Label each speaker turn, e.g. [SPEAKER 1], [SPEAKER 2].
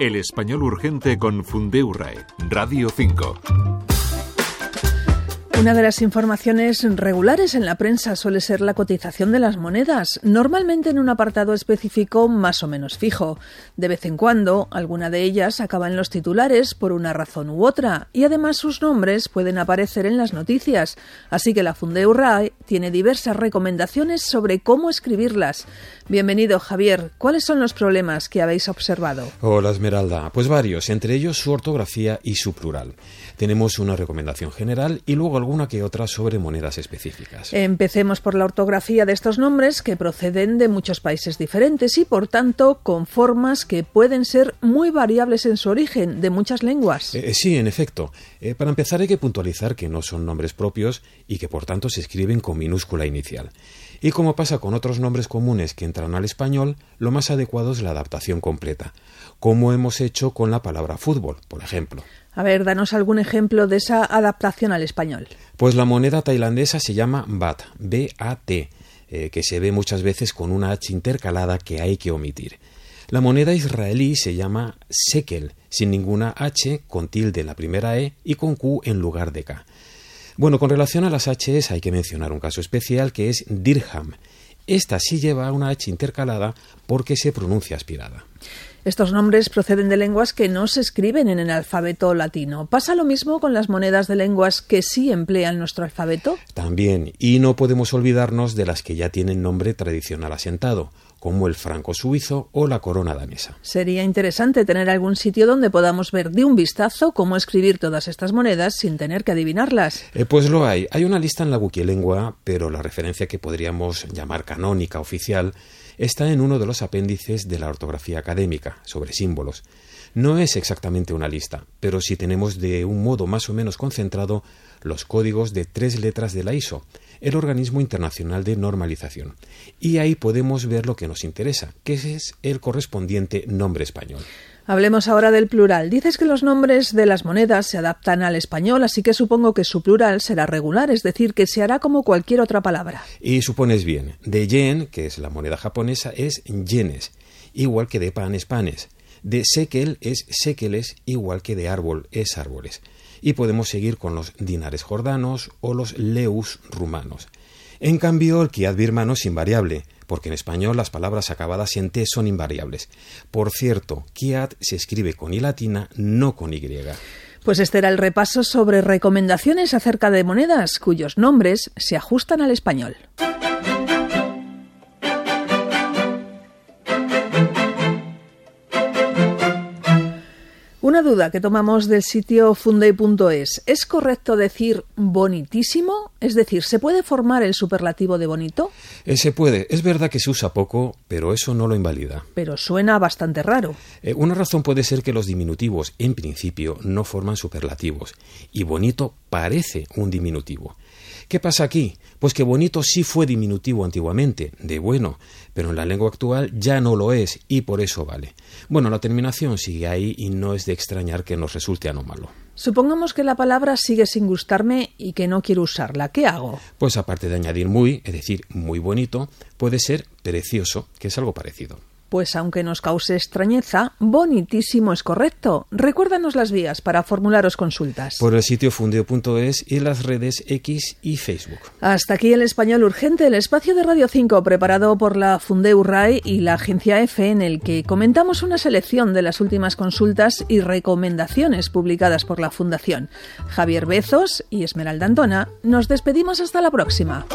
[SPEAKER 1] El español urgente con Fundeurae, Radio 5.
[SPEAKER 2] Una de las informaciones regulares en la prensa suele ser la cotización de las monedas, normalmente en un apartado específico más o menos fijo. De vez en cuando, alguna de ellas acaba en los titulares por una razón u otra, y además sus nombres pueden aparecer en las noticias. Así que la Fundeurrae tiene diversas recomendaciones sobre cómo escribirlas. Bienvenido, Javier. ¿Cuáles son los problemas que habéis observado?
[SPEAKER 3] Hola, Esmeralda. Pues varios, entre ellos su ortografía y su plural. Tenemos una recomendación general y luego alguna que otra sobre monedas específicas.
[SPEAKER 2] Empecemos por la ortografía de estos nombres que proceden de muchos países diferentes y, por tanto, con formas que pueden ser muy variables en su origen, de muchas lenguas.
[SPEAKER 3] Eh, sí, en efecto. Eh, para empezar hay que puntualizar que no son nombres propios y que, por tanto, se escriben con minúscula inicial. Y como pasa con otros nombres comunes que entran al español, lo más adecuado es la adaptación completa, como hemos hecho con la palabra fútbol, por ejemplo.
[SPEAKER 2] A ver, danos algún ejemplo de esa adaptación al español.
[SPEAKER 3] Pues la moneda tailandesa se llama BAT, B-A-T, eh, que se ve muchas veces con una H intercalada que hay que omitir. La moneda israelí se llama shekel, sin ninguna H, con tilde en la primera E y con Q en lugar de K. Bueno, con relación a las Hs hay que mencionar un caso especial que es dirham. Esta sí lleva una H intercalada porque se pronuncia aspirada.
[SPEAKER 2] Estos nombres proceden de lenguas que no se escriben en el alfabeto latino. ¿Pasa lo mismo con las monedas de lenguas que sí emplean nuestro alfabeto?
[SPEAKER 3] También, y no podemos olvidarnos de las que ya tienen nombre tradicional asentado, como el franco suizo o la corona danesa.
[SPEAKER 2] Sería interesante tener algún sitio donde podamos ver de un vistazo cómo escribir todas estas monedas sin tener que adivinarlas.
[SPEAKER 3] Eh, pues lo hay. Hay una lista en la Wikilengua, pero la referencia que podríamos llamar canónica oficial está en uno de los apéndices de la ortografía académica, sobre símbolos. No es exactamente una lista, pero sí tenemos de un modo más o menos concentrado los códigos de tres letras de la ISO, el organismo internacional de normalización. Y ahí podemos ver lo que nos interesa, que es el correspondiente nombre español.
[SPEAKER 2] Hablemos ahora del plural. Dices que los nombres de las monedas se adaptan al español, así que supongo que su plural será regular, es decir, que se hará como cualquier otra palabra.
[SPEAKER 3] Y supones bien. De yen, que es la moneda japonesa, es yenes, igual que de pan es panes. De sekel es sekeles, igual que de árbol es árboles. Y podemos seguir con los dinares jordanos o los leus rumanos. En cambio, el kiad birmano es invariable, porque en español las palabras acabadas en T son invariables. Por cierto, kiat se escribe con I latina, no con Y.
[SPEAKER 2] Pues este era el repaso sobre recomendaciones acerca de monedas cuyos nombres se ajustan al español. Duda que tomamos del sitio funday.es. ¿Es correcto decir bonitísimo? Es decir, ¿se puede formar el superlativo de bonito?
[SPEAKER 3] Eh, se puede. Es verdad que se usa poco, pero eso no lo invalida.
[SPEAKER 2] Pero suena bastante raro.
[SPEAKER 3] Eh, una razón puede ser que los diminutivos, en principio, no forman superlativos. Y bonito parece un diminutivo. ¿Qué pasa aquí? Pues que bonito sí fue diminutivo antiguamente, de bueno, pero en la lengua actual ya no lo es y por eso vale. Bueno, la terminación sigue ahí y no es de extrañar que nos resulte anómalo.
[SPEAKER 2] Supongamos que la palabra sigue sin gustarme y que no quiero usarla. ¿Qué hago?
[SPEAKER 3] Pues aparte de añadir muy, es decir, muy bonito, puede ser precioso, que es algo parecido.
[SPEAKER 2] Pues aunque nos cause extrañeza, bonitísimo es correcto. Recuérdanos las vías para formularos consultas.
[SPEAKER 3] Por el sitio fundeo.es y las redes X y Facebook.
[SPEAKER 2] Hasta aquí el español urgente, el espacio de Radio 5 preparado por la Fundeu RAI y la agencia EFE en el que comentamos una selección de las últimas consultas y recomendaciones publicadas por la Fundación. Javier Bezos y Esmeralda Antona, nos despedimos hasta la próxima.